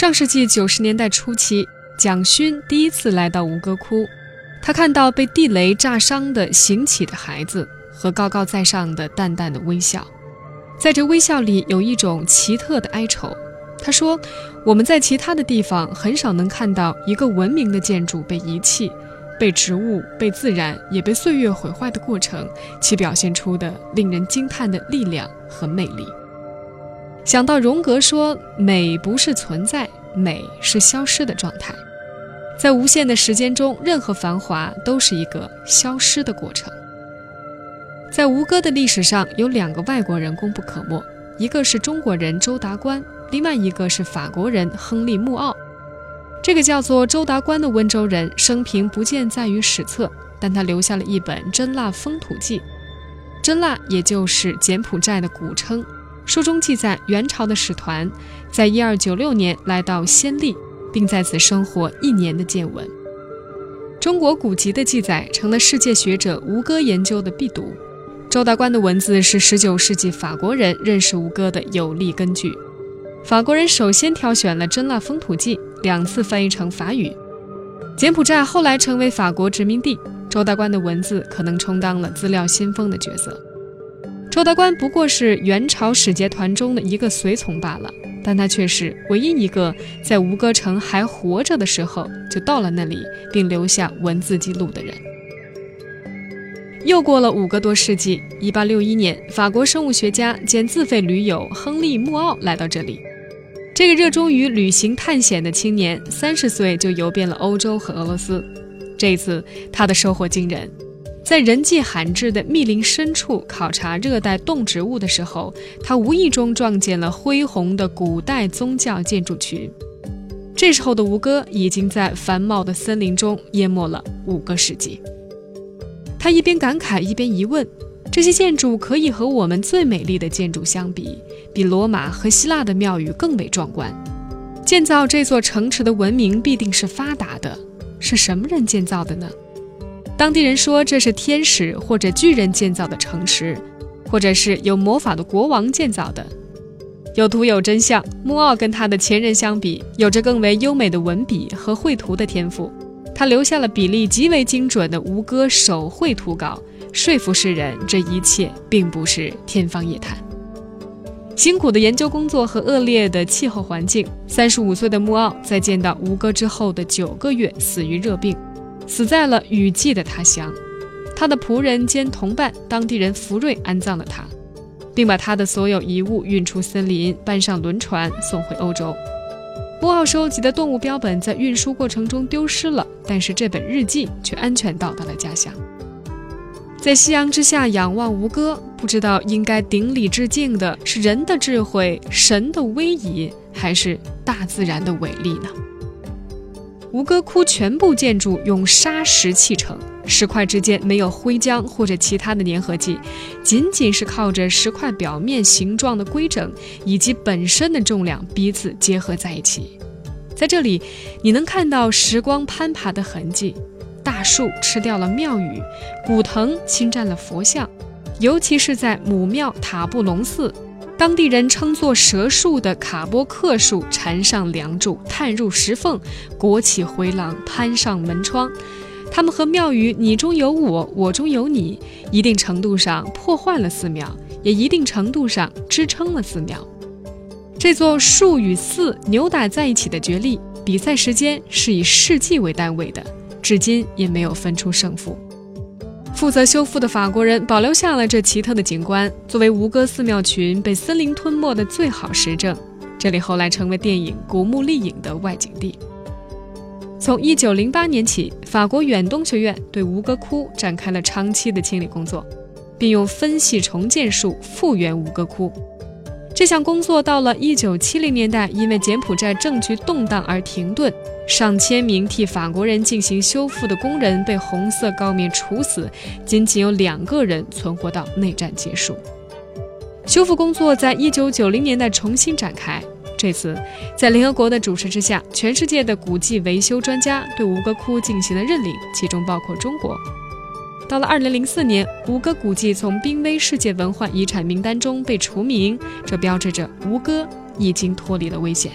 上世纪九十年代初期，蒋勋第一次来到吴哥窟，他看到被地雷炸伤的行乞的孩子和高高在上的淡淡的微笑，在这微笑里有一种奇特的哀愁。他说：“我们在其他的地方很少能看到一个文明的建筑被遗弃、被植物、被自然也被岁月毁坏的过程，其表现出的令人惊叹的力量和魅力。”想到荣格说：“美不是存在，美是消失的状态。”在无限的时间中，任何繁华都是一个消失的过程。在吴哥的历史上，有两个外国人功不可没，一个是中国人周达观。另外一个是法国人亨利·穆奥，这个叫做周达观的温州人生平不见载于史册，但他留下了一本《真腊风土记》。真腊也就是柬埔寨的古称。书中记载，元朝的使团在一二九六年来到暹粒，并在此生活一年的见闻。中国古籍的记载成了世界学者吴哥研究的必读。周达观的文字是十九世纪法国人认识吴哥的有力根据。法国人首先挑选了《真腊风土记》，两次翻译成法语。柬埔寨后来成为法国殖民地，周达观的文字可能充当了资料先锋的角色。周达观不过是元朝使节团中的一个随从罢了，但他却是唯一一个在吴哥城还活着的时候就到了那里，并留下文字记录的人。又过了五个多世纪，一八六一年，法国生物学家兼自费驴友亨利·穆奥来到这里。这个热衷于旅行探险的青年，三十岁就游遍了欧洲和俄罗斯。这一次他的收获惊人，在人迹罕至的密林深处考察热带动植物的时候，他无意中撞见了恢宏的古代宗教建筑群。这时候的吴哥已经在繁茂的森林中淹没了五个世纪。他一边感慨，一边疑问。这些建筑可以和我们最美丽的建筑相比，比罗马和希腊的庙宇更为壮观。建造这座城池的文明必定是发达的，是什么人建造的呢？当地人说这是天使或者巨人建造的城池，或者是有魔法的国王建造的。有图有真相，穆奥跟他的前任相比，有着更为优美的文笔和绘图的天赋。他留下了比例极为精准的吴哥手绘图稿。说服世人，这一切并不是天方夜谭。辛苦的研究工作和恶劣的气候环境，三十五岁的穆奥在见到吴哥之后的九个月死于热病，死在了雨季的他乡。他的仆人兼同伴当地人福瑞安葬了他，并把他的所有遗物运出森林，搬上轮船送回欧洲。波奥收集的动物标本在运输过程中丢失了，但是这本日记却安全到达了家乡。在夕阳之下仰望吴哥，不知道应该顶礼致敬的是人的智慧、神的威仪，还是大自然的伟力呢？吴哥窟全部建筑用砂石砌成，石块之间没有灰浆或者其他的粘合剂，仅仅是靠着石块表面形状的规整以及本身的重量彼此结合在一起。在这里，你能看到时光攀爬的痕迹。大树吃掉了庙宇，古藤侵占了佛像，尤其是在母庙塔布隆寺，当地人称作蛇树的卡波克树缠上梁柱，探入石缝，裹起回廊，攀上门窗。他们和庙宇你中有我，我中有你，一定程度上破坏了寺庙，也一定程度上支撑了寺庙。这座树与寺扭打在一起的角力，比赛时间是以世纪为单位的。至今也没有分出胜负。负责修复的法国人保留下了这奇特的景观，作为吴哥寺庙群被森林吞没的最好实证。这里后来成为电影《古墓丽影》的外景地。从1908年起，法国远东学院对吴哥窟展开了长期的清理工作，并用分析重建术复原吴哥窟。这项工作到了一九七零年代，因为柬埔寨政局动荡而停顿。上千名替法国人进行修复的工人被红色高棉处死，仅仅有两个人存活到内战结束。修复工作在一九九零年代重新展开。这次，在联合国的主持之下，全世界的古迹维修专家对吴哥窟进行了认领，其中包括中国。到了二零零四年，吴哥古迹从濒危世界文化遗产名单中被除名，这标志着吴哥已经脱离了危险。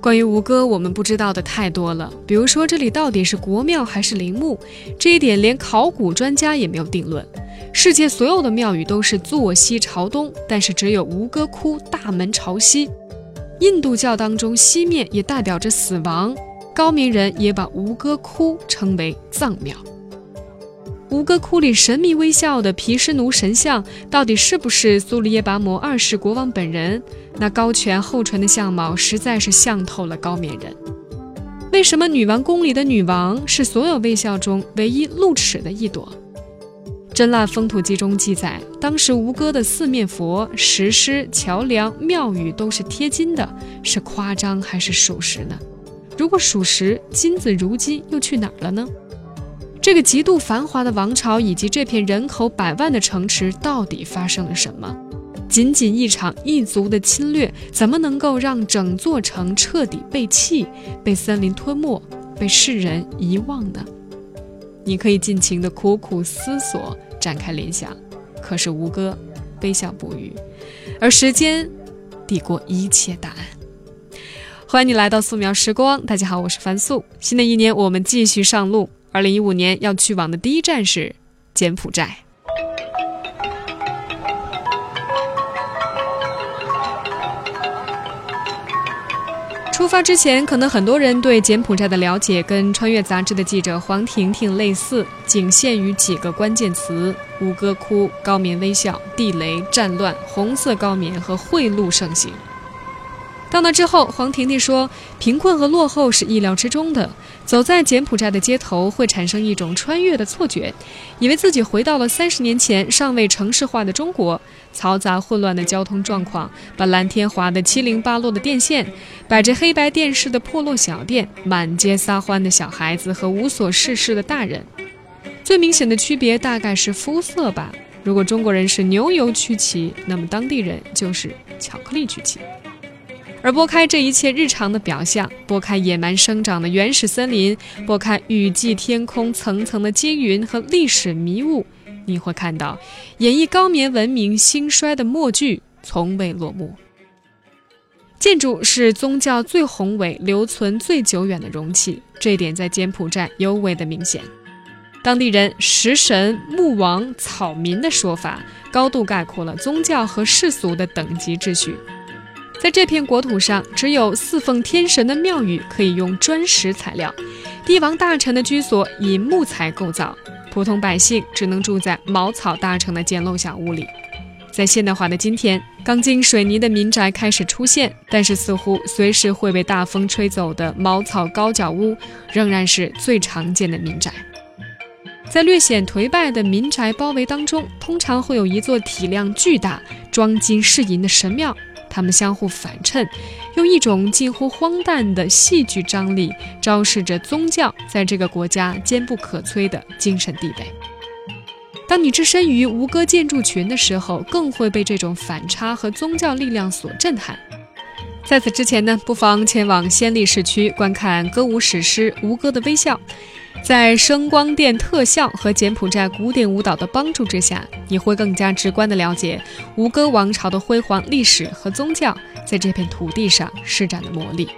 关于吴哥，我们不知道的太多了。比如说，这里到底是国庙还是陵墓？这一点连考古专家也没有定论。世界所有的庙宇都是坐西朝东，但是只有吴哥窟大门朝西。印度教当中，西面也代表着死亡。高明人也把吴哥窟称为藏庙。吴哥窟里神秘微笑的毗湿奴神像，到底是不是苏里耶跋摩二世国王本人？那高颧厚唇的相貌，实在是像透了高棉人。为什么女王宫里的女王是所有微笑中唯一露齿的一朵？《真腊风土记》中记载，当时吴哥的四面佛、石狮、桥梁、庙宇都是贴金的，是夸张还是属实呢？如果属实，金子如今又去哪儿了呢？这个极度繁华的王朝以及这片人口百万的城池，到底发生了什么？仅仅一场异族的侵略，怎么能够让整座城彻底被弃、被森林吞没、被世人遗忘呢？你可以尽情的苦苦思索，展开联想，可是吴哥微笑不语，而时间抵过一切答案。欢迎你来到素描时光，大家好，我是樊素。新的一年，我们继续上路。二零一五年要去往的第一站是柬埔寨。出发之前，可能很多人对柬埔寨的了解跟《穿越》杂志的记者黄婷婷类似，仅限于几个关键词：吴哥窟、高棉微笑、地雷、战乱、红色高棉和贿赂盛行。到那之后，黄婷婷说：“贫困和落后是意料之中的。走在柬埔寨的街头，会产生一种穿越的错觉，以为自己回到了三十年前尚未城市化的中国。嘈杂混乱的交通状况，把蓝天划得七零八落的电线，摆着黑白电视的破落小店，满街撒欢的小孩子和无所事事的大人。最明显的区别大概是肤色吧。如果中国人是牛油曲奇，那么当地人就是巧克力曲奇。”而拨开这一切日常的表象，拨开野蛮生长的原始森林，拨开雨季天空层层的积云和历史迷雾，你会看到演绎高棉文明兴衰的默剧从未落幕。建筑是宗教最宏伟、留存最久远的容器，这一点在柬埔寨尤为的明显。当地人“食神、木王、草民”的说法，高度概括了宗教和世俗的等级秩序。在这片国土上，只有侍奉天神的庙宇可以用砖石材料，帝王大臣的居所以木材构造，普通百姓只能住在茅草搭成的简陋小屋里。在现代化的今天，钢筋水泥的民宅开始出现，但是似乎随时会被大风吹走的茅草高脚屋，仍然是最常见的民宅。在略显颓败的民宅包围当中，通常会有一座体量巨大、装金饰银的神庙。他们相互反衬，用一种近乎荒诞的戏剧张力，昭示着宗教在这个国家坚不可摧的精神地位。当你置身于吴哥建筑群的时候，更会被这种反差和宗教力量所震撼。在此之前呢，不妨前往暹粒市区观看歌舞史诗《吴哥的微笑》。在声光电特效和柬埔寨古典舞蹈的帮助之下，你会更加直观地了解吴哥王朝的辉煌历史和宗教在这片土地上施展的魔力。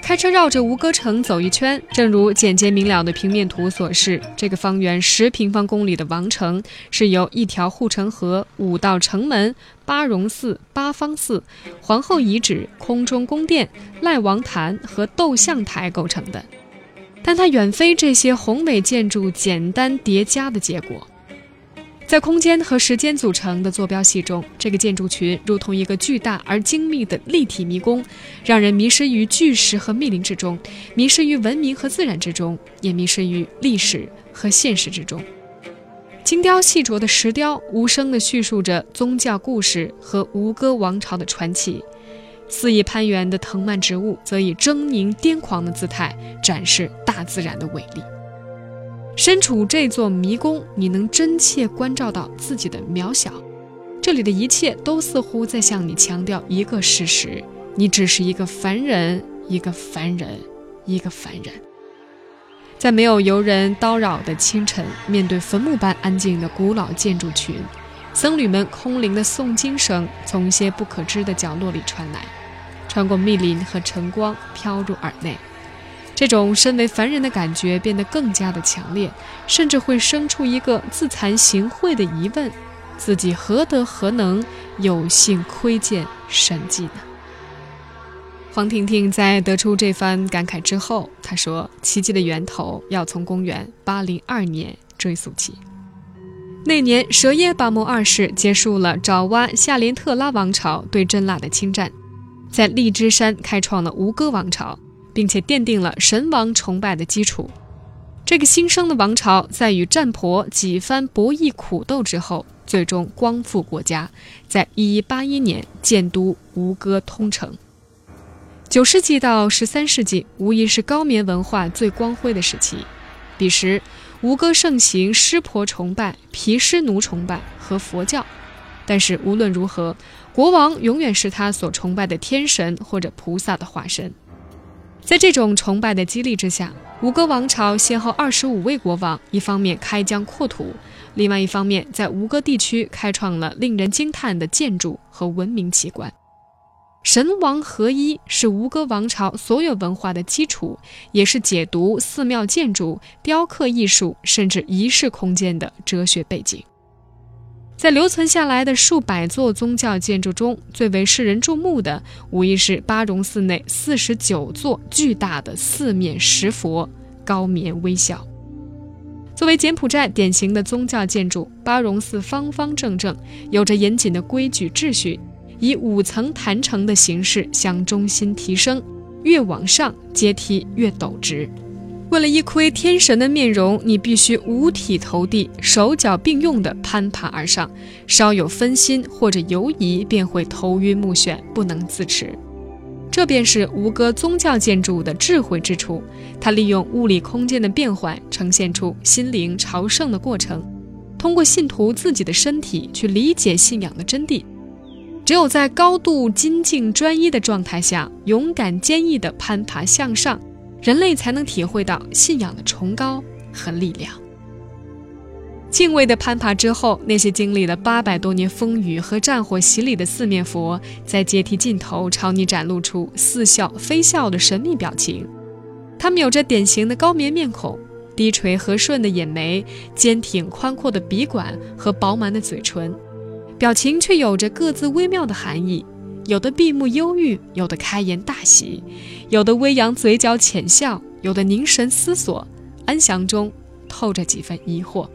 开车绕着吴哥城走一圈，正如简洁明了的平面图所示，这个方圆十平方公里的王城是由一条护城河、五道城门、八榕寺、八方寺、皇后遗址、空中宫殿、赖王坛和斗象台构成的。但它远非这些宏伟建筑简单叠加的结果，在空间和时间组成的坐标系中，这个建筑群如同一个巨大而精密的立体迷宫，让人迷失于巨石和密林之中，迷失于文明和自然之中，也迷失于历史和现实之中。精雕细琢的石雕无声地叙述着宗教故事和吴哥王朝的传奇。肆意攀援的藤蔓植物，则以狰狞癫狂的姿态展示大自然的伟力。身处这座迷宫，你能真切关照到自己的渺小。这里的一切都似乎在向你强调一个事实：你只是一个凡人，一个凡人，一个凡人。在没有游人叨扰的清晨，面对坟墓般安静的古老建筑群。僧侣们空灵的诵经声从一些不可知的角落里传来，穿过密林和晨光，飘入耳内。这种身为凡人的感觉变得更加的强烈，甚至会生出一个自惭形秽的疑问：自己何德何能，有幸窥见神迹呢？黄婷婷在得出这番感慨之后，她说：“奇迹的源头要从公元802年追溯起。那年，舍耶巴摩二世结束了爪哇夏连特拉王朝对真腊的侵占，在荔枝山开创了吴哥王朝，并且奠定了神王崇拜的基础。这个新生的王朝在与战婆几番博弈苦斗之后，最终光复国家，在1181年建都吴哥通城。”九世纪到十三世纪，无疑是高棉文化最光辉的时期。彼时，吴哥盛行湿婆崇拜、毗湿奴崇拜和佛教。但是无论如何，国王永远是他所崇拜的天神或者菩萨的化身。在这种崇拜的激励之下，吴哥王朝先后二十五位国王，一方面开疆扩土，另外一方面在吴哥地区开创了令人惊叹的建筑和文明奇观。神王合一是吴哥王朝所有文化的基础，也是解读寺庙建筑、雕刻艺术甚至仪式空间的哲学背景。在留存下来的数百座宗教建筑中，最为世人注目的，无疑是巴戎寺内四十九座巨大的四面石佛，高眠微笑。作为柬埔寨典型的宗教建筑，巴戎寺方方正正，有着严谨的规矩秩序。以五层坛城的形式向中心提升，越往上阶梯越陡直。为了一窥天神的面容，你必须五体投地、手脚并用地攀爬而上，稍有分心或者犹疑，便会头晕目眩，不能自持。这便是吴哥宗教建筑的智慧之处，它利用物理空间的变换，呈现出心灵朝圣的过程，通过信徒自己的身体去理解信仰的真谛。只有在高度精进专一的状态下，勇敢坚毅地攀爬向上，人类才能体会到信仰的崇高和力量。敬畏的攀爬之后，那些经历了八百多年风雨和战火洗礼的四面佛，在阶梯尽头朝你展露出似笑非笑的神秘表情。他们有着典型的高棉面孔、低垂和顺的眼眉、坚挺宽阔的鼻管和饱满的嘴唇。表情却有着各自微妙的含义，有的闭目忧郁，有的开颜大喜，有的微扬嘴角浅笑，有的凝神思索，安详中透着几分疑惑。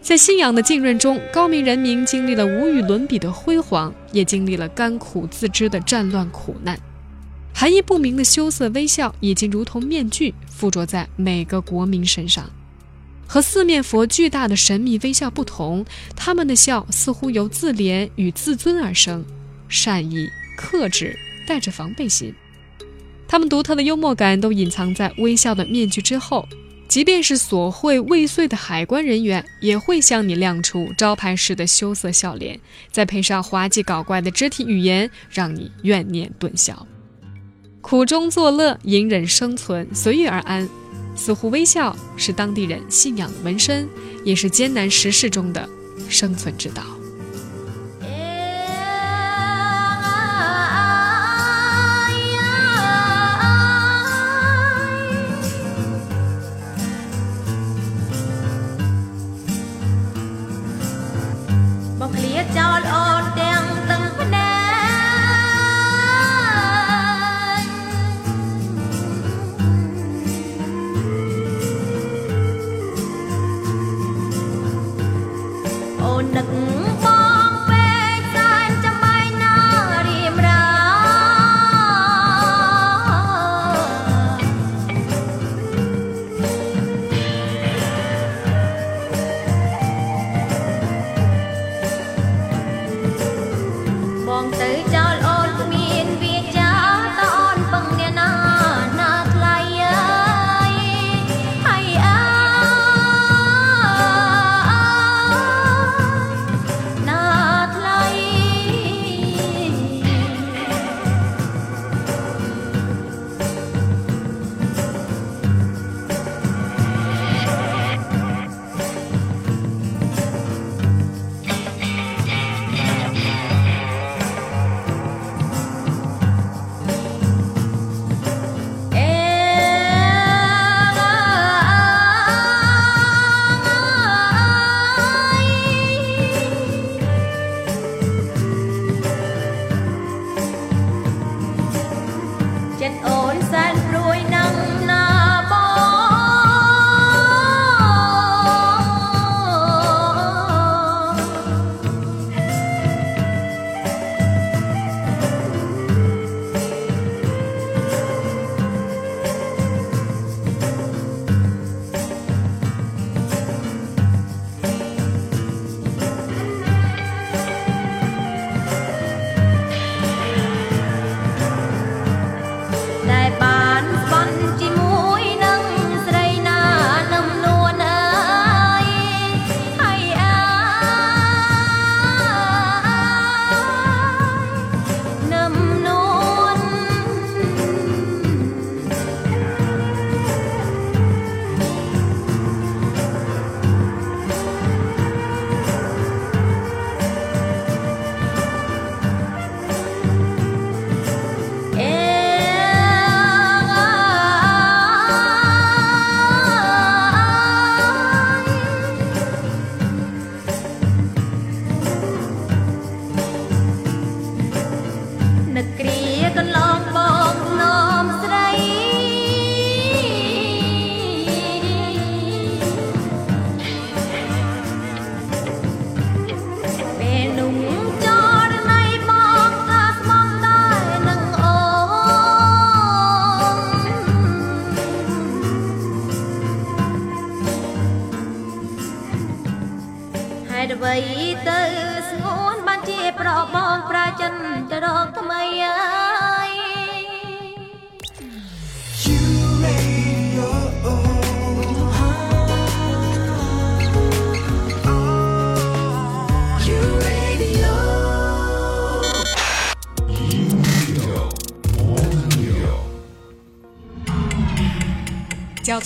在信仰的浸润中，高明人民经历了无与伦比的辉煌，也经历了甘苦自知的战乱苦难。含义不明的羞涩微笑，已经如同面具附着在每个国民身上。和四面佛巨大的神秘微笑不同，他们的笑似乎由自怜与自尊而生，善意、克制，带着防备心。他们独特的幽默感都隐藏在微笑的面具之后，即便是索贿未遂的海关人员，也会向你亮出招牌式的羞涩笑脸，再配上滑稽搞怪的肢体语言，让你怨念顿消。苦中作乐，隐忍生存，随遇而安。似乎微笑是当地人信仰的纹身，也是艰难时事中的生存之道。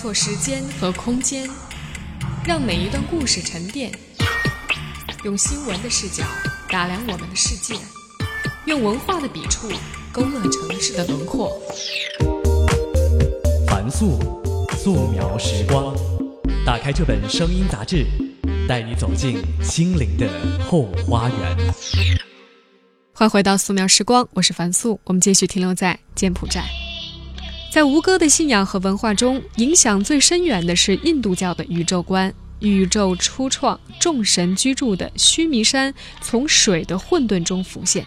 错时间和空间，让每一段故事沉淀。用新闻的视角打量我们的世界，用文化的笔触勾勒城市的轮廓。凡素，素描时光。打开这本声音杂志，带你走进心灵的后花园。欢迎回到素描时光，我是樊素。我们继续停留在柬埔寨。在吴哥的信仰和文化中，影响最深远的是印度教的宇宙观。宇宙初创、众神居住的须弥山从水的混沌中浮现，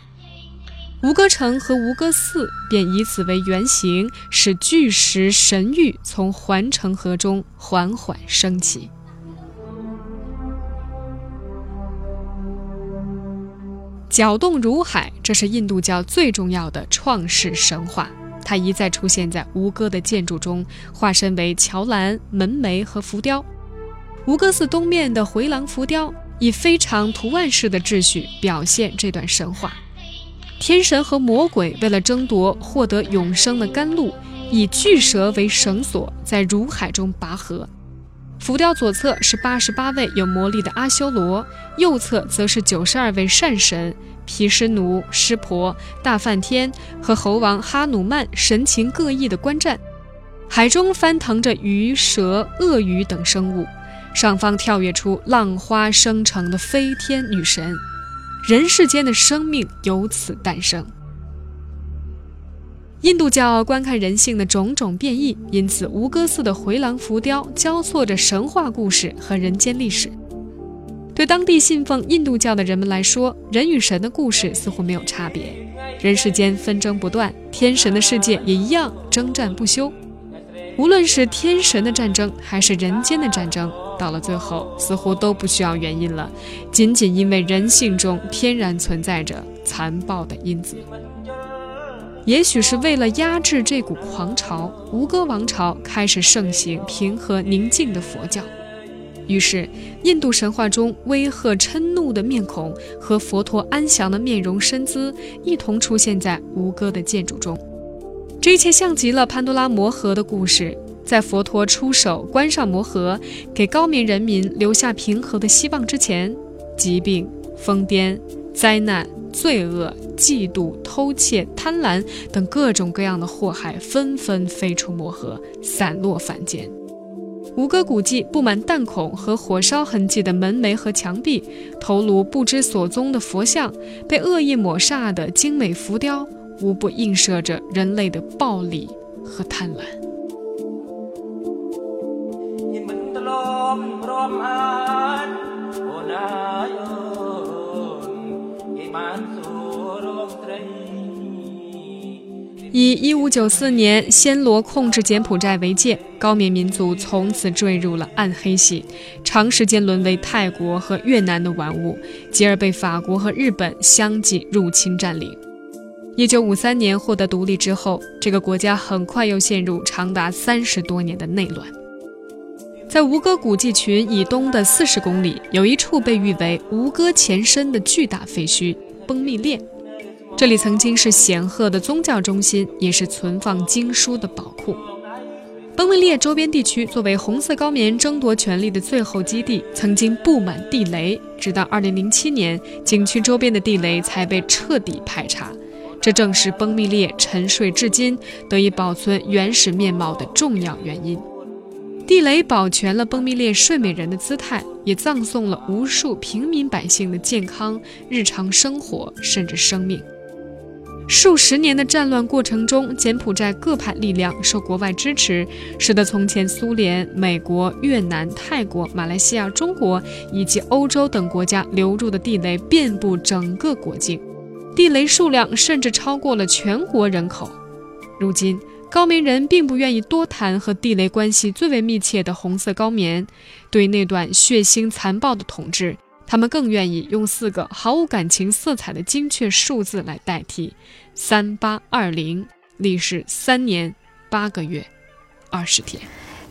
吴哥城和吴哥寺便以此为原型，使巨石神域从环城河中缓缓升起。搅动如海，这是印度教最重要的创世神话。它一再出现在吴哥的建筑中，化身为桥栏、门楣和浮雕。吴哥寺东面的回廊浮雕以非常图案式的秩序表现这段神话。天神和魔鬼为了争夺获得永生的甘露，以巨蛇为绳索，在如海中拔河。浮雕左侧是八十八位有魔力的阿修罗，右侧则是九十二位善神。毗湿奴、湿婆、大梵天和猴王哈努曼神情各异的观战，海中翻腾着鱼、蛇、鳄鱼等生物，上方跳跃出浪花生成的飞天女神，人世间的生命由此诞生。印度教观看人性的种种变异，因此吴哥寺的回廊浮雕交错着神话故事和人间历史。对当地信奉印度教的人们来说，人与神的故事似乎没有差别。人世间纷争不断，天神的世界也一样征战不休。无论是天神的战争，还是人间的战争，到了最后似乎都不需要原因了，仅仅因为人性中天然存在着残暴的因子。也许是为了压制这股狂潮，吴哥王朝开始盛行平和宁静的佛教。于是，印度神话中威吓嗔怒的面孔和佛陀安详的面容身姿一同出现在吴哥的建筑中。这一切像极了潘多拉魔盒的故事，在佛陀出手关上魔盒，给高棉人民留下平和的希望之前，疾病、疯癫、灾难、罪恶、嫉妒、偷窃、贪婪等各种各样的祸害纷纷飞出魔盒，散落凡间。吴哥古迹布满弹孔和火烧痕迹的门楣和墙壁，头颅不知所踪的佛像，被恶意抹煞的精美浮雕，无不映射着人类的暴力和贪婪。以一五九四年暹罗控制柬埔寨为界，高棉民族从此坠入了暗黑系，长时间沦为泰国和越南的玩物，继而被法国和日本相继入侵占领。一九五三年获得独立之后，这个国家很快又陷入长达三十多年的内乱。在吴哥古迹群以东的四十公里，有一处被誉为吴哥前身的巨大废墟——崩密列。这里曾经是显赫的宗教中心，也是存放经书的宝库。崩密列周边地区作为红色高棉争夺权力的最后基地，曾经布满地雷，直到2007年，景区周边的地雷才被彻底排查。这正是崩密列沉睡至今、得以保存原始面貌的重要原因。地雷保全了崩密列睡美人的姿态，也葬送了无数平民百姓的健康、日常生活，甚至生命。数十年的战乱过程中，柬埔寨各派力量受国外支持，使得从前苏联、美国、越南、泰国、马来西亚、中国以及欧洲等国家流入的地雷遍布整个国境，地雷数量甚至超过了全国人口。如今，高棉人并不愿意多谈和地雷关系最为密切的红色高棉，对那段血腥残暴的统治。他们更愿意用四个毫无感情色彩的精确数字来代替：三八二零，历时三年八个月二十天。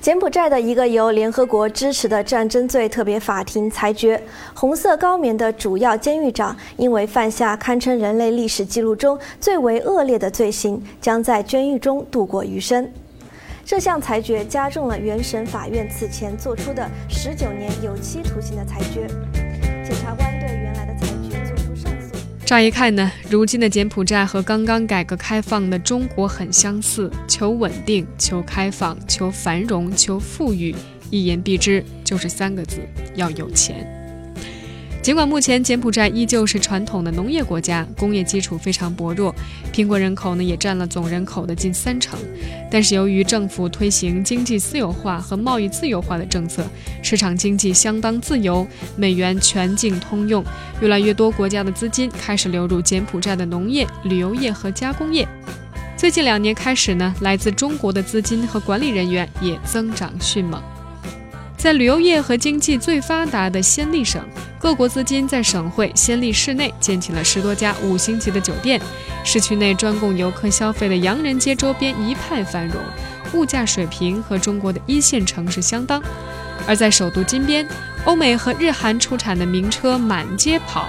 柬埔寨的一个由联合国支持的战争罪特别法庭裁决，红色高棉的主要监狱长因为犯下堪称人类历史记录中最为恶劣的罪行，将在监狱中度过余生。这项裁决加重了原审法院此前作出的十九年有期徒刑的裁决。检察官对原来的裁决作出上诉。乍一看呢，如今的柬埔寨和刚刚改革开放的中国很相似，求稳定、求开放、求繁荣、求富裕，一言蔽之就是三个字：要有钱。尽管目前柬埔寨依旧是传统的农业国家，工业基础非常薄弱，贫困人口呢也占了总人口的近三成，但是由于政府推行经济私有化和贸易自由化的政策，市场经济相当自由，美元全境通用，越来越多国家的资金开始流入柬埔寨的农业、旅游业和加工业。最近两年开始呢，来自中国的资金和管理人员也增长迅猛。在旅游业和经济最发达的暹粒省，各国资金在省会暹粒市内建起了十多家五星级的酒店，市区内专供游客消费的洋人街周边一派繁荣，物价水平和中国的一线城市相当。而在首都金边，欧美和日韩出产的名车满街跑，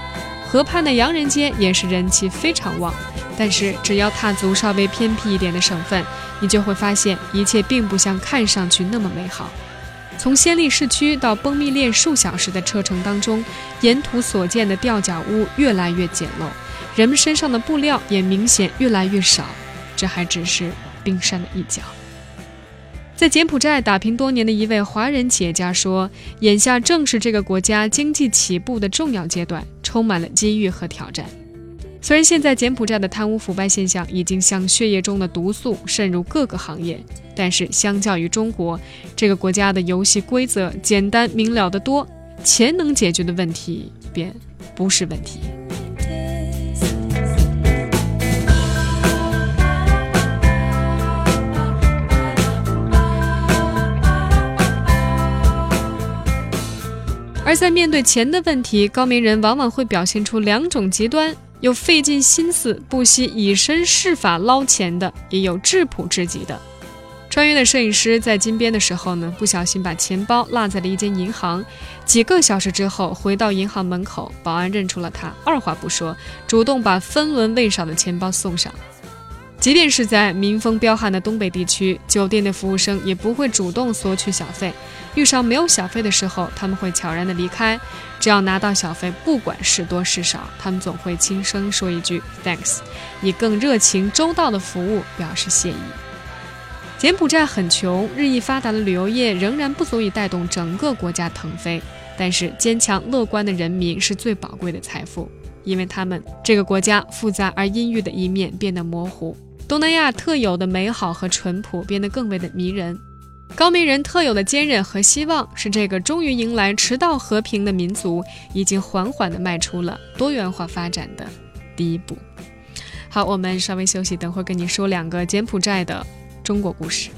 河畔的洋人街也是人气非常旺。但是，只要踏足稍微偏僻一点的省份，你就会发现一切并不像看上去那么美好。从暹粒市区到崩密链数小时的车程当中，沿途所见的吊脚屋越来越简陋，人们身上的布料也明显越来越少。这还只是冰山的一角。在柬埔寨打拼多年的一位华人企业家说：“眼下正是这个国家经济起步的重要阶段，充满了机遇和挑战。”虽然现在柬埔寨的贪污腐败现象已经像血液中的毒素渗入各个行业，但是相较于中国，这个国家的游戏规则简单明了得多，钱能解决的问题便不是问题。而在面对钱的问题，高明人往往会表现出两种极端。有费尽心思、不惜以身试法捞钱的，也有质朴至极的。穿越的摄影师在金边的时候呢，不小心把钱包落在了一间银行。几个小时之后，回到银行门口，保安认出了他，二话不说，主动把分文未少的钱包送上。即便是在民风彪悍的东北地区，酒店的服务生也不会主动索取小费。遇上没有小费的时候，他们会悄然的离开。只要拿到小费，不管是多是少，他们总会轻声说一句 “thanks”，以更热情周到的服务表示谢意。柬埔寨很穷，日益发达的旅游业仍然不足以带动整个国家腾飞。但是，坚强乐观的人民是最宝贵的财富，因为他们这个国家复杂而阴郁的一面变得模糊。东南亚特有的美好和淳朴变得更为的迷人，高明人特有的坚韧和希望，是这个终于迎来迟到和平的民族，已经缓缓地迈出了多元化发展的第一步。好，我们稍微休息，等会儿跟你说两个柬埔寨的中国故事。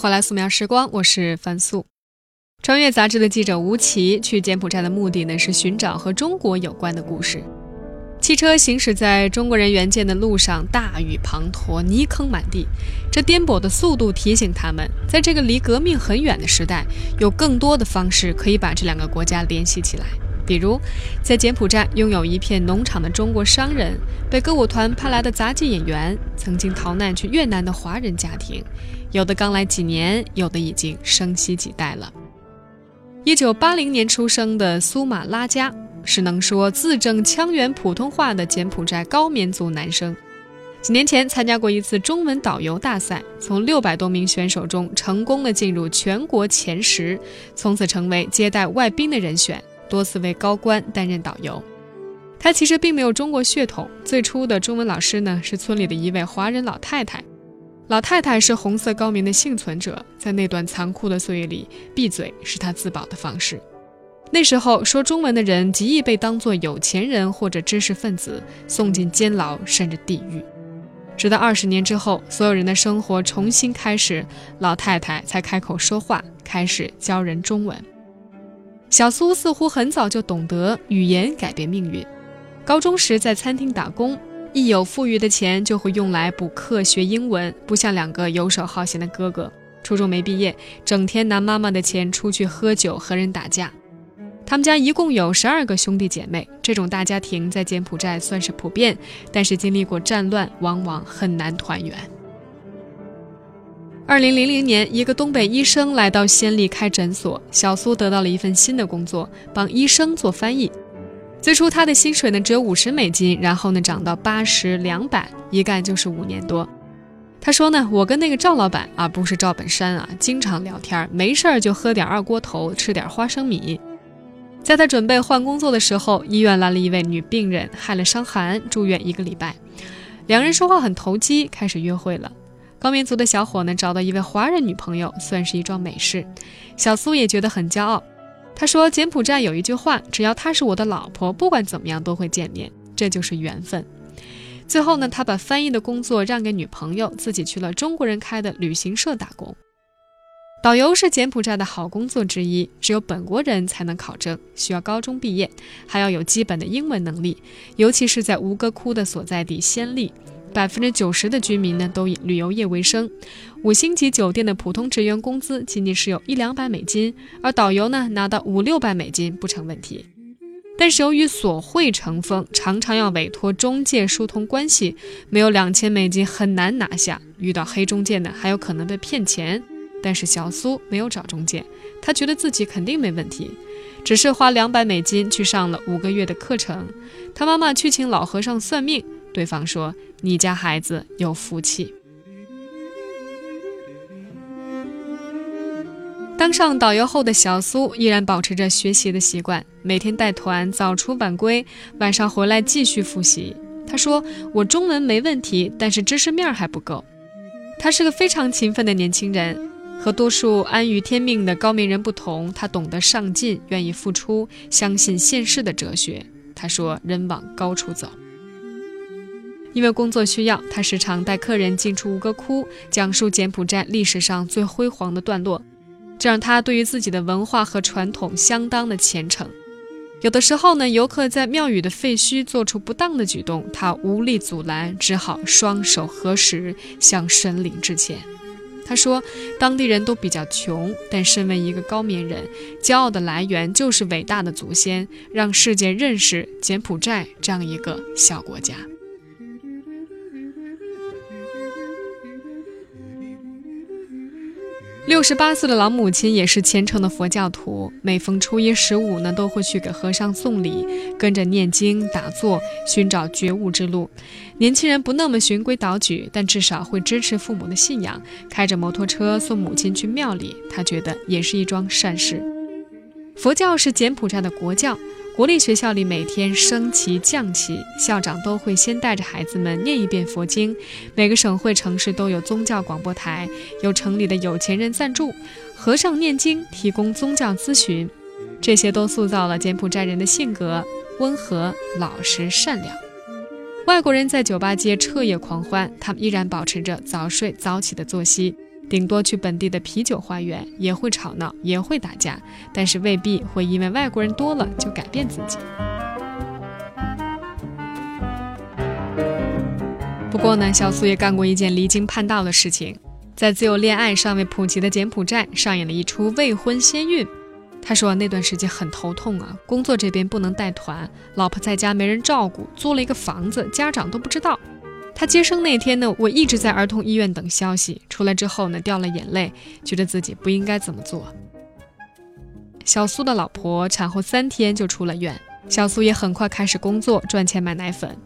回来素描时光，我是樊素。穿越杂志的记者吴奇去柬埔寨的目的呢，是寻找和中国有关的故事。汽车行驶在中国人援建的路上，大雨滂沱，泥坑满地。这颠簸的速度提醒他们，在这个离革命很远的时代，有更多的方式可以把这两个国家联系起来。比如，在柬埔寨拥有一片农场的中国商人，被歌舞团派来的杂技演员，曾经逃难去越南的华人家庭，有的刚来几年，有的已经生息几代了。一九八零年出生的苏马拉加是能说字正腔圆普通话的柬埔寨高棉族男生。几年前参加过一次中文导游大赛，从六百多名选手中成功的进入全国前十，从此成为接待外宾的人选，多次为高官担任导游。他其实并没有中国血统，最初的中文老师呢是村里的一位华人老太太。老太太是红色高棉的幸存者，在那段残酷的岁月里，闭嘴是她自保的方式。那时候说中文的人极易被当作有钱人或者知识分子，送进监牢甚至地狱。直到二十年之后，所有人的生活重新开始，老太太才开口说话，开始教人中文。小苏似乎很早就懂得语言改变命运。高中时在餐厅打工。一有富裕的钱，就会用来补课学英文，不像两个游手好闲的哥哥。初中没毕业，整天拿妈妈的钱出去喝酒和人打架。他们家一共有十二个兄弟姐妹，这种大家庭在柬埔寨算是普遍，但是经历过战乱，往往很难团圆。二零零零年，一个东北医生来到暹粒开诊所，小苏得到了一份新的工作，帮医生做翻译。最初他的薪水呢只有五十美金，然后呢涨到八十、两百，一干就是五年多。他说呢，我跟那个赵老板啊，不是赵本山啊，经常聊天，没事儿就喝点二锅头，吃点花生米。在他准备换工作的时候，医院来了一位女病人，害了伤寒，住院一个礼拜。两人说话很投机，开始约会了。高民族的小伙呢找到一位华人女朋友，算是一桩美事。小苏也觉得很骄傲。他说：“柬埔寨有一句话，只要她是我的老婆，不管怎么样都会见面，这就是缘分。”最后呢，他把翻译的工作让给女朋友，自己去了中国人开的旅行社打工。导游是柬埔寨的好工作之一，只有本国人才能考证，需要高中毕业，还要有基本的英文能力，尤其是在吴哥窟的所在地暹粒。百分之九十的居民呢都以旅游业为生，五星级酒店的普通职员工资仅仅是有一两百美金，而导游呢拿到五六百美金不成问题。但是由于索贿成风，常常要委托中介疏通关系，没有两千美金很难拿下。遇到黑中介呢，还有可能被骗钱。但是小苏没有找中介，他觉得自己肯定没问题，只是花两百美金去上了五个月的课程。他妈妈去请老和尚算命。对方说：“你家孩子有福气。”当上导游后的小苏依然保持着学习的习惯，每天带团早出晚归，晚上回来继续复习。他说：“我中文没问题，但是知识面还不够。”他是个非常勤奋的年轻人，和多数安于天命的高明人不同，他懂得上进，愿意付出，相信现世的哲学。他说：“人往高处走。”因为工作需要，他时常带客人进出吴哥窟，讲述柬埔寨历史上最辉煌的段落，这让他对于自己的文化和传统相当的虔诚。有的时候呢，游客在庙宇的废墟做出不当的举动，他无力阻拦，只好双手合十向神灵致歉。他说，当地人都比较穷，但身为一个高棉人，骄傲的来源就是伟大的祖先，让世界认识柬埔寨这样一个小国家。六十八岁的老母亲也是虔诚的佛教徒，每逢初一十五呢，都会去给和尚送礼，跟着念经打坐，寻找觉悟之路。年轻人不那么循规蹈矩，但至少会支持父母的信仰，开着摩托车送母亲去庙里，他觉得也是一桩善事。佛教是柬埔寨的国教。国立学校里每天升旗降旗，校长都会先带着孩子们念一遍佛经。每个省会城市都有宗教广播台，有城里的有钱人赞助，和尚念经提供宗教咨询，这些都塑造了柬埔寨人的性格：温和、老实、善良。外国人在酒吧街彻夜狂欢，他们依然保持着早睡早起的作息。顶多去本地的啤酒花园，也会吵闹，也会打架，但是未必会因为外国人多了就改变自己。不过呢，小苏也干过一件离经叛道的事情，在自由恋爱尚未普及的柬埔寨上演了一出未婚先孕。他说那段时间很头痛啊，工作这边不能带团，老婆在家没人照顾，租了一个房子，家长都不知道。他接生那天呢，我一直在儿童医院等消息，出来之后呢，掉了眼泪，觉得自己不应该这么做。小苏的老婆产后三天就出了院，小苏也很快开始工作，赚钱买奶粉。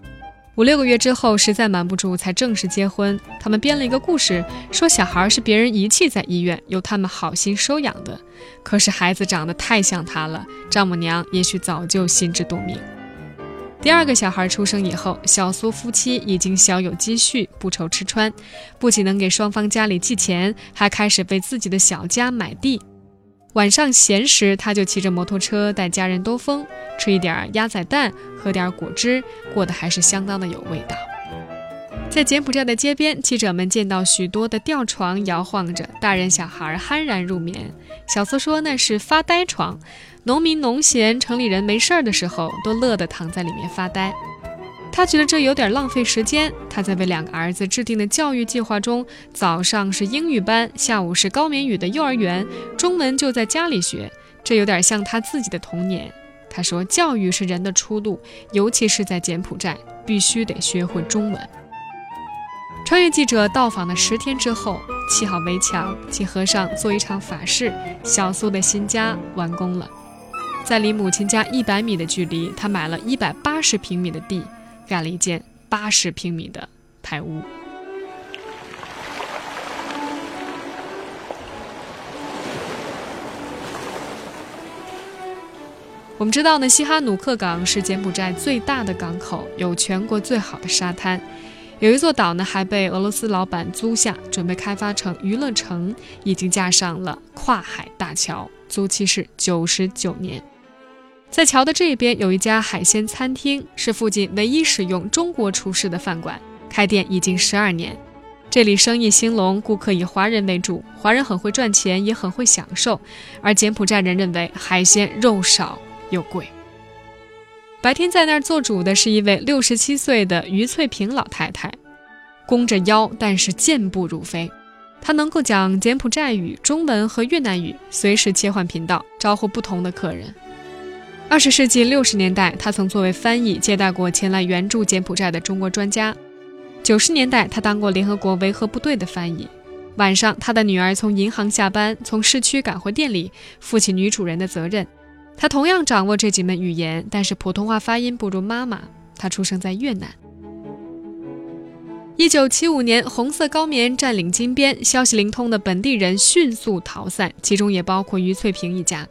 五六个月之后，实在瞒不住，才正式结婚。他们编了一个故事，说小孩是别人遗弃在医院，由他们好心收养的。可是孩子长得太像他了，丈母娘也许早就心知肚明。第二个小孩出生以后，小苏夫妻已经小有积蓄，不愁吃穿，不仅能给双方家里寄钱，还开始为自己的小家买地。晚上闲时，他就骑着摩托车带家人兜风，吃一点鸭仔蛋，喝点果汁，过得还是相当的有味道。在柬埔寨的街边，记者们见到许多的吊床摇晃着，大人小孩酣然入眠。小苏说那是发呆床，农民农闲、城里人没事儿的时候，都乐得躺在里面发呆。他觉得这有点浪费时间。他在为两个儿子制定的教育计划中，早上是英语班，下午是高棉语的幼儿园，中文就在家里学。这有点像他自己的童年。他说：“教育是人的出路，尤其是在柬埔寨，必须得学会中文。”穿越记者到访的十天之后，砌好围墙，请和尚做一场法事，小苏的新家完工了。在离母亲家一百米的距离，他买了一百八十平米的地。盖了一间八十平米的排屋。我们知道呢，西哈努克港是柬埔寨最大的港口，有全国最好的沙滩。有一座岛呢，还被俄罗斯老板租下，准备开发成娱乐城，已经架上了跨海大桥，租期是九十九年。在桥的这边有一家海鲜餐厅，是附近唯一使用中国厨师的饭馆，开店已经十二年。这里生意兴隆，顾客以华人为主，华人很会赚钱，也很会享受。而柬埔寨人认为海鲜肉少又贵。白天在那儿做主的是一位六十七岁的余翠萍老太太，弓着腰，但是健步如飞。她能够讲柬埔寨语、中文和越南语，随时切换频道，招呼不同的客人。二十世纪六十年代，他曾作为翻译接待过前来援助柬埔寨的中国专家。九十年代，他当过联合国维和部队的翻译。晚上，他的女儿从银行下班，从市区赶回店里，负起女主人的责任。他同样掌握这几门语言，但是普通话发音不如妈妈。他出生在越南。一九七五年，红色高棉占领金边，消息灵通的本地人迅速逃散，其中也包括于翠萍一家。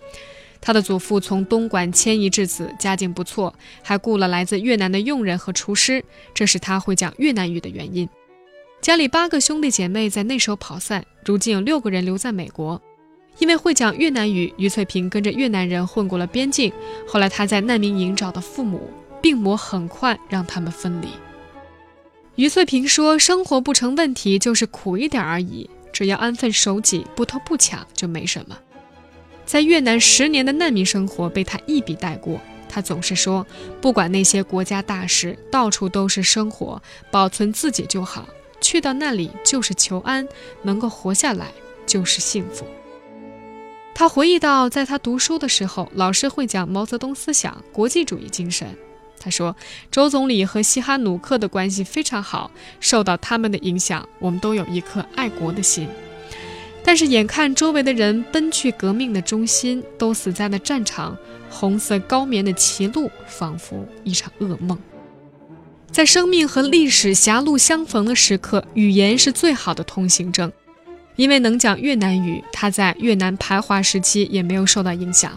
他的祖父从东莞迁移至此，家境不错，还雇了来自越南的佣人和厨师，这是他会讲越南语的原因。家里八个兄弟姐妹在那时候跑散，如今有六个人留在美国。因为会讲越南语，于翠萍跟着越南人混过了边境。后来他在难民营找的父母，病魔很快让他们分离。于翠萍说：“生活不成问题，就是苦一点而已，只要安分守己，不偷不抢，就没什么。”在越南十年的难民生活被他一笔带过。他总是说，不管那些国家大事，到处都是生活，保存自己就好。去到那里就是求安，能够活下来就是幸福。他回忆到，在他读书的时候，老师会讲毛泽东思想、国际主义精神。他说，周总理和西哈努克的关系非常好，受到他们的影响，我们都有一颗爱国的心。但是，眼看周围的人奔去革命的中心，都死在了战场，红色高棉的歧路仿佛一场噩梦。在生命和历史狭路相逢的时刻，语言是最好的通行证。因为能讲越南语，他在越南排华时期也没有受到影响。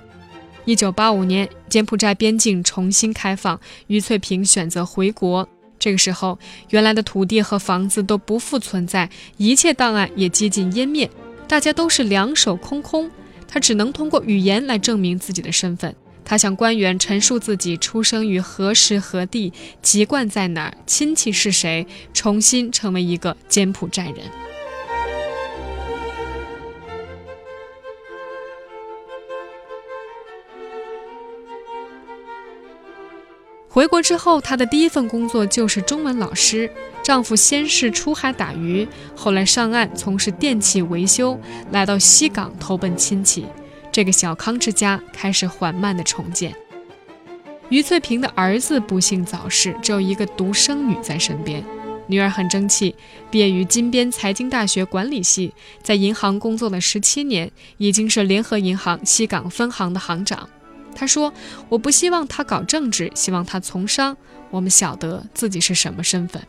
一九八五年，柬埔寨边境重新开放，余翠萍选择回国。这个时候，原来的土地和房子都不复存在，一切档案也几近湮灭。大家都是两手空空他只能通过语言来证明自己的身份。他向官员陈述自己出生于何时何地籍贯在哪儿亲戚是谁重新成为一个柬埔寨人。回国之后他的第一份工作就是中文老师。丈夫先是出海打鱼，后来上岸从事电器维修，来到西港投奔亲戚。这个小康之家开始缓慢的重建。于翠萍的儿子不幸早逝，只有一个独生女在身边。女儿很争气，毕业于金边财经大学管理系，在银行工作了十七年，已经是联合银行西港分行的行长。她说：“我不希望他搞政治，希望他从商。我们晓得自己是什么身份。”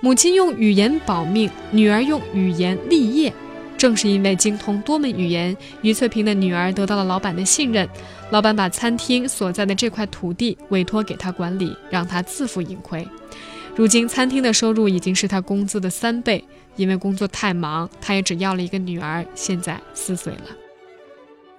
母亲用语言保命，女儿用语言立业。正是因为精通多门语言，于翠萍的女儿得到了老板的信任。老板把餐厅所在的这块土地委托给她管理，让她自负盈亏。如今，餐厅的收入已经是她工资的三倍。因为工作太忙，她也只要了一个女儿，现在四岁了。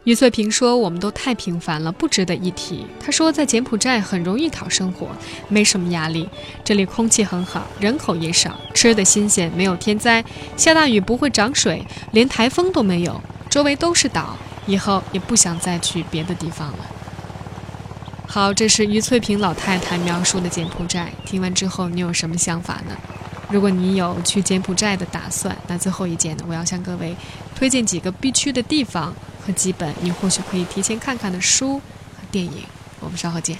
于翠萍说：“我们都太平凡了，不值得一提。”她说：“在柬埔寨很容易讨生活，没什么压力。这里空气很好，人口也少，吃的新鲜，没有天灾，下大雨不会涨水，连台风都没有，周围都是岛。以后也不想再去别的地方了。”好，这是于翠萍老太太描述的柬埔寨。听完之后，你有什么想法呢？如果你有去柬埔寨的打算，那最后一件呢，我要向各位推荐几个必去的地方。几本你或许可以提前看看的书和电影，我们稍后见。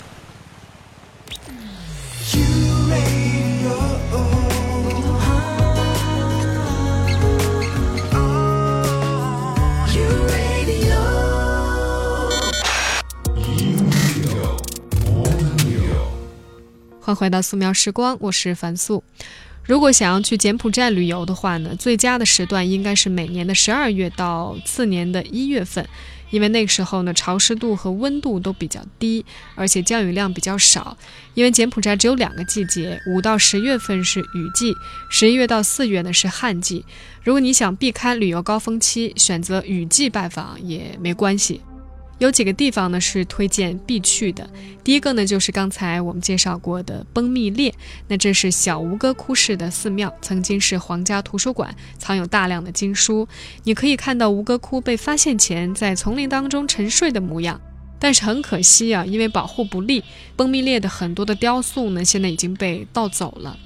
欢迎回到素描时光，我是樊素。如果想要去柬埔寨旅游的话呢，最佳的时段应该是每年的十二月到次年的一月份，因为那个时候呢，潮湿度和温度都比较低，而且降雨量比较少。因为柬埔寨只有两个季节，五到十月份是雨季，十一月到四月呢是旱季。如果你想避开旅游高峰期，选择雨季拜访也没关系。有几个地方呢是推荐必去的。第一个呢就是刚才我们介绍过的崩密列，那这是小吴哥窟式的寺庙，曾经是皇家图书馆，藏有大量的经书。你可以看到吴哥窟被发现前在丛林当中沉睡的模样。但是很可惜啊，因为保护不力，崩密列的很多的雕塑呢现在已经被盗走了。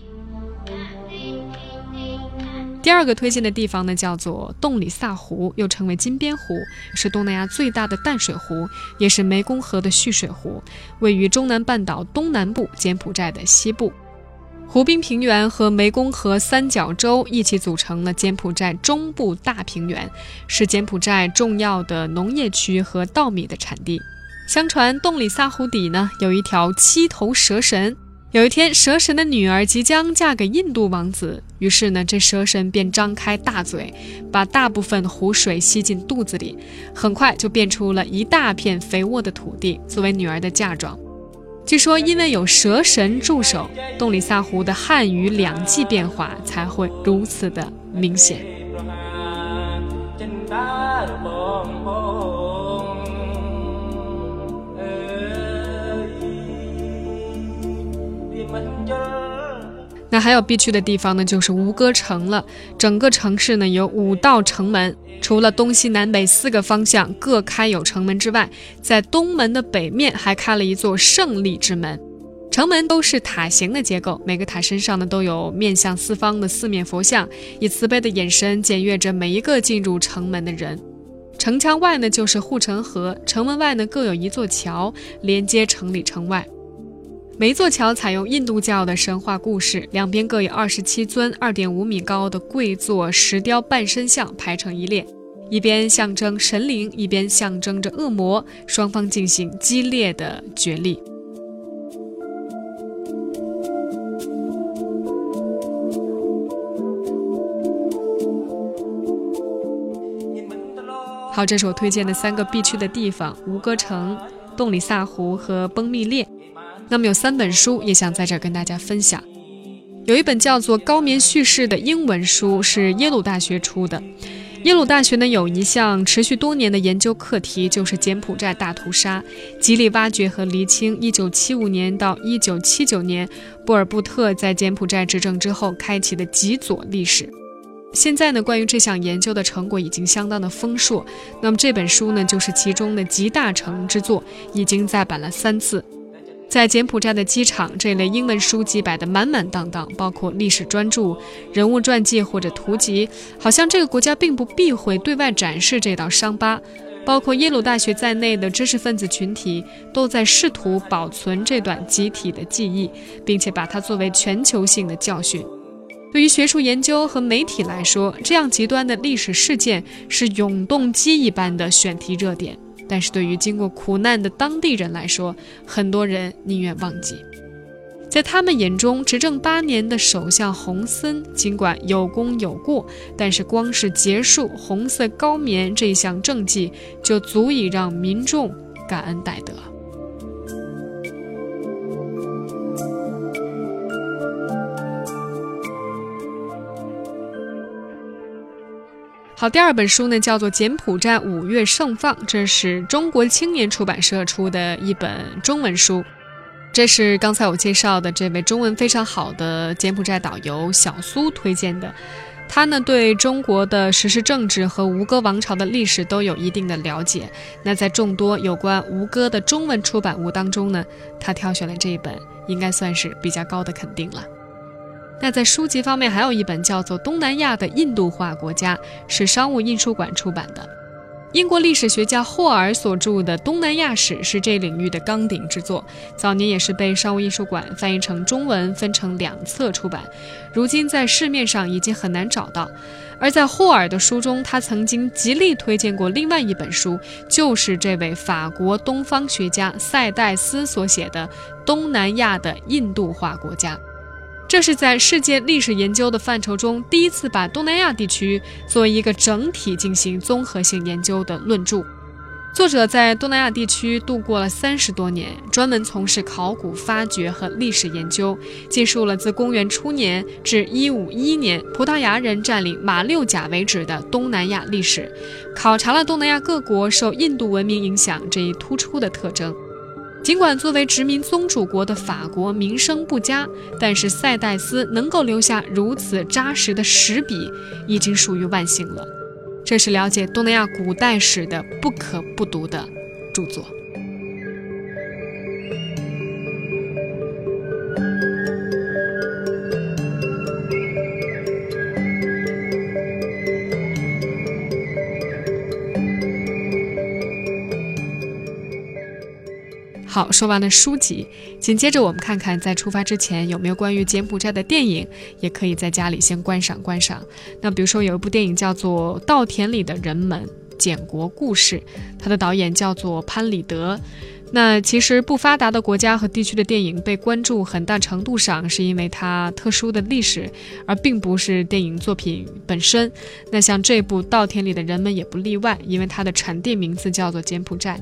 第二个推荐的地方呢，叫做洞里萨湖，又称为金边湖，是东南亚最大的淡水湖，也是湄公河的蓄水湖，位于中南半岛东南部，柬埔寨的西部。湖滨平原和湄公河三角洲一起组成了柬埔寨中部大平原，是柬埔寨重要的农业区和稻米的产地。相传洞里萨湖底呢，有一条七头蛇神。有一天，蛇神的女儿即将嫁给印度王子，于是呢，这蛇神便张开大嘴，把大部分湖水吸进肚子里，很快就变出了一大片肥沃的土地，作为女儿的嫁妆。据说，因为有蛇神驻守，洞里萨湖的汉语两季变化才会如此的明显。那还有必去的地方呢，就是吴哥城了。整个城市呢有五道城门，除了东西南北四个方向各开有城门之外，在东门的北面还开了一座胜利之门。城门都是塔形的结构，每个塔身上呢都有面向四方的四面佛像，以慈悲的眼神检阅着每一个进入城门的人。城墙外呢就是护城河，城门外呢各有一座桥连接城里城外。每座桥采用印度教的神话故事，两边各有二十七尊二点五米高的跪坐石雕半身像排成一列，一边象征神灵，一边象征着恶魔，双方进行激烈的角力。好，这是我推荐的三个必去的地方：吴哥城、洞里萨湖和崩密列。那么有三本书也想在这儿跟大家分享，有一本叫做《高棉叙事》的英文书是耶鲁大学出的。耶鲁大学呢有一项持续多年的研究课题，就是柬埔寨大屠杀，极力挖掘和厘清1975年到1979年布尔布特在柬埔寨执政之后开启的极左历史。现在呢，关于这项研究的成果已经相当的丰硕。那么这本书呢，就是其中的集大成之作，已经再版了三次。在柬埔寨的机场，这类英文书籍摆得满满当当，包括历史专著、人物传记或者图集，好像这个国家并不避讳对外展示这道伤疤。包括耶鲁大学在内的知识分子群体都在试图保存这段集体的记忆，并且把它作为全球性的教训。对于学术研究和媒体来说，这样极端的历史事件是永动机一般的选题热点；但是对于经过苦难的当地人来说，很多人宁愿忘记。在他们眼中，执政八年的首相洪森尽管有功有过，但是光是结束红色高棉这项政绩，就足以让民众感恩戴德。好，第二本书呢，叫做《柬埔寨五月盛放》，这是中国青年出版社出的一本中文书。这是刚才我介绍的这位中文非常好的柬埔寨导游小苏推荐的。他呢对中国的时事政治和吴哥王朝的历史都有一定的了解。那在众多有关吴哥的中文出版物当中呢，他挑选了这一本，应该算是比较高的肯定了。那在书籍方面，还有一本叫做《东南亚的印度化国家》，是商务印书馆出版的。英国历史学家霍尔所著的《东南亚史》是这领域的纲鼎之作，早年也是被商务印书馆翻译成中文，分成两册出版。如今在市面上已经很难找到。而在霍尔的书中，他曾经极力推荐过另外一本书，就是这位法国东方学家塞代斯所写的《东南亚的印度化国家》。这是在世界历史研究的范畴中第一次把东南亚地区作为一个整体进行综合性研究的论著。作者在东南亚地区度过了三十多年，专门从事考古发掘和历史研究，记述了自公元初年至一五一年葡萄牙人占领马六甲为止的东南亚历史，考察了东南亚各国受印度文明影响这一突出的特征。尽管作为殖民宗主国的法国名声不佳，但是塞代斯能够留下如此扎实的史笔，已经属于万幸了。这是了解东南亚古代史的不可不读的著作。好，说完了书籍，紧接着我们看看在出发之前有没有关于柬埔寨的电影，也可以在家里先观赏观赏。那比如说有一部电影叫做《稻田里的人们：柬国故事》，它的导演叫做潘里德。那其实不发达的国家和地区的电影被关注，很大程度上是因为它特殊的历史，而并不是电影作品本身。那像这部《稻田里的人们》也不例外，因为它的产地名字叫做柬埔寨。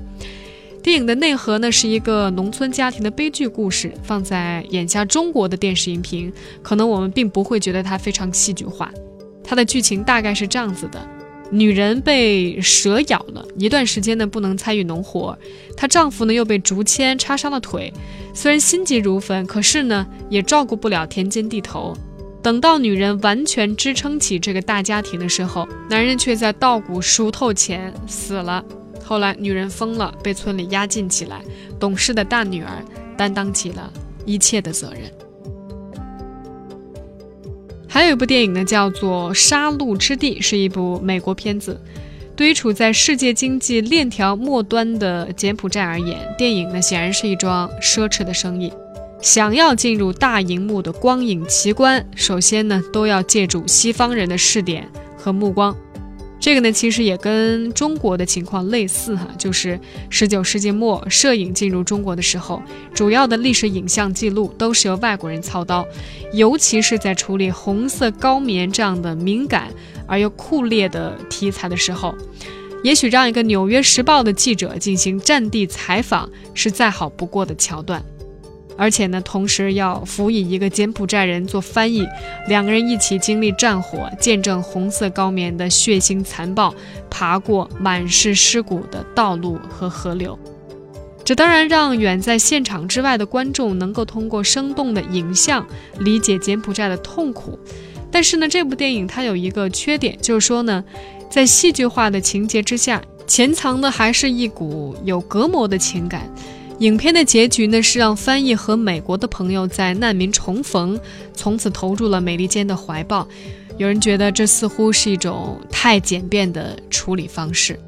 电影的内核呢是一个农村家庭的悲剧故事，放在眼下中国的电视荧屏，可能我们并不会觉得它非常戏剧化。它的剧情大概是这样子的：女人被蛇咬了一段时间呢，不能参与农活；她丈夫呢又被竹签插伤了腿，虽然心急如焚，可是呢也照顾不了田间地头。等到女人完全支撑起这个大家庭的时候，男人却在稻谷熟透前死了。后来，女人疯了，被村里押禁起来。懂事的大女儿担当起了一切的责任。还有一部电影呢，叫做《杀戮之地》，是一部美国片子。对于处在世界经济链条末端的柬埔寨而言，电影呢显然是一桩奢侈的生意。想要进入大荧幕的光影奇观，首先呢都要借助西方人的视点和目光。这个呢，其实也跟中国的情况类似哈，就是十九世纪末摄影进入中国的时候，主要的历史影像记录都是由外国人操刀，尤其是在处理红色高棉这样的敏感而又酷烈的题材的时候，也许让一个《纽约时报》的记者进行战地采访是再好不过的桥段。而且呢，同时要辅以一个柬埔寨人做翻译，两个人一起经历战火，见证红色高棉的血腥残暴，爬过满是尸骨的道路和河流。这当然让远在现场之外的观众能够通过生动的影像理解柬埔寨的痛苦。但是呢，这部电影它有一个缺点，就是说呢，在戏剧化的情节之下，潜藏的还是一股有隔膜的情感。影片的结局呢是让翻译和美国的朋友在难民重逢，从此投入了美利坚的怀抱。有人觉得这似乎是一种太简便的处理方式。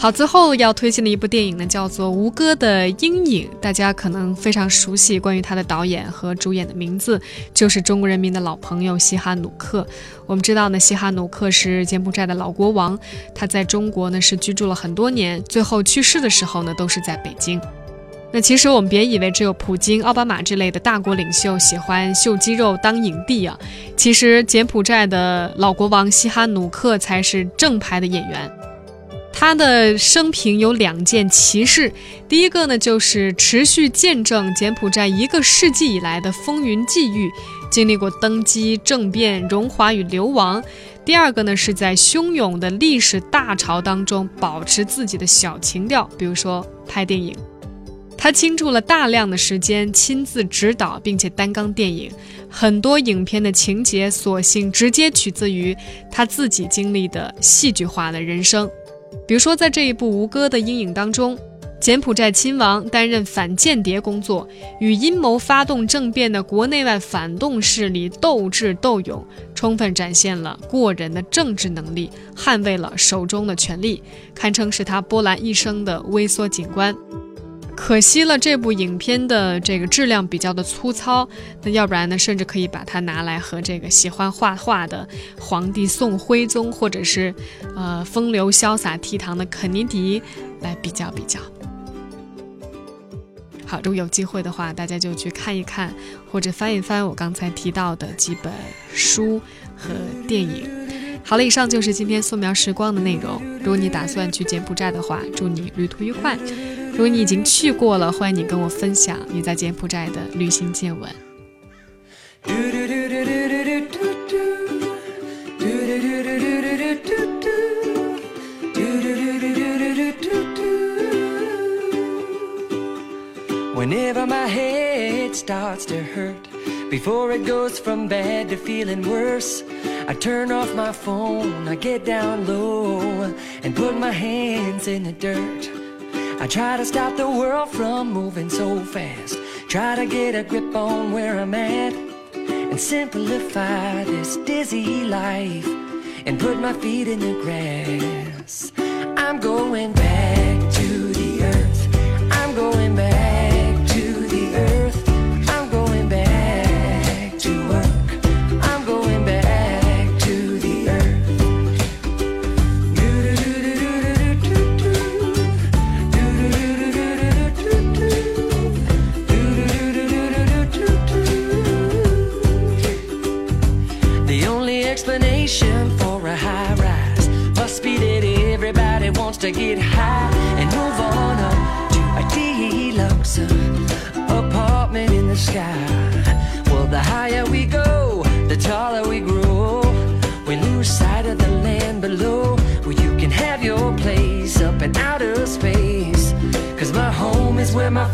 好，最后要推荐的一部电影呢，叫做《吴哥的阴影》，大家可能非常熟悉。关于他的导演和主演的名字，就是中国人民的老朋友西哈努克。我们知道呢，西哈努克是柬埔寨的老国王，他在中国呢是居住了很多年，最后去世的时候呢，都是在北京。那其实我们别以为只有普京、奥巴马之类的大国领袖喜欢秀肌肉当影帝啊，其实柬埔寨的老国王西哈努克才是正牌的演员。他的生平有两件奇事，第一个呢，就是持续见证柬埔寨一个世纪以来的风云际遇，经历过登基、政变、荣华与流亡；第二个呢，是在汹涌的历史大潮当中保持自己的小情调，比如说拍电影。他倾注了大量的时间亲自指导，并且担纲电影，很多影片的情节索性直接取自于他自己经历的戏剧化的人生。比如说，在这一部《吴哥的阴影》当中，柬埔寨亲王担任反间谍工作，与阴谋发动政变的国内外反动势力斗智斗勇，充分展现了过人的政治能力，捍卫了手中的权力，堪称是他波澜一生的微缩景观。可惜了，这部影片的这个质量比较的粗糙，那要不然呢，甚至可以把它拿来和这个喜欢画画的皇帝宋徽宗，或者是，呃，风流潇洒倜傥的肯尼迪来比较比较。好，如果有机会的话，大家就去看一看，或者翻一翻我刚才提到的几本书和电影。好了，以上就是今天素描时光的内容。如果你打算去柬埔寨的话，祝你旅途愉快。如果你已经去过了，欢迎你跟我分享你在柬埔寨的旅行见闻。Whenever my head starts to hurt, before it goes from bad to feeling worse, I turn off my phone, I get down low, and put my hands in the dirt. I try to stop the world from moving so fast. Try to get a grip on where I'm at and simplify this dizzy life and put my feet in the grass. I'm going back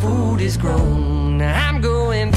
food is grown. I'm going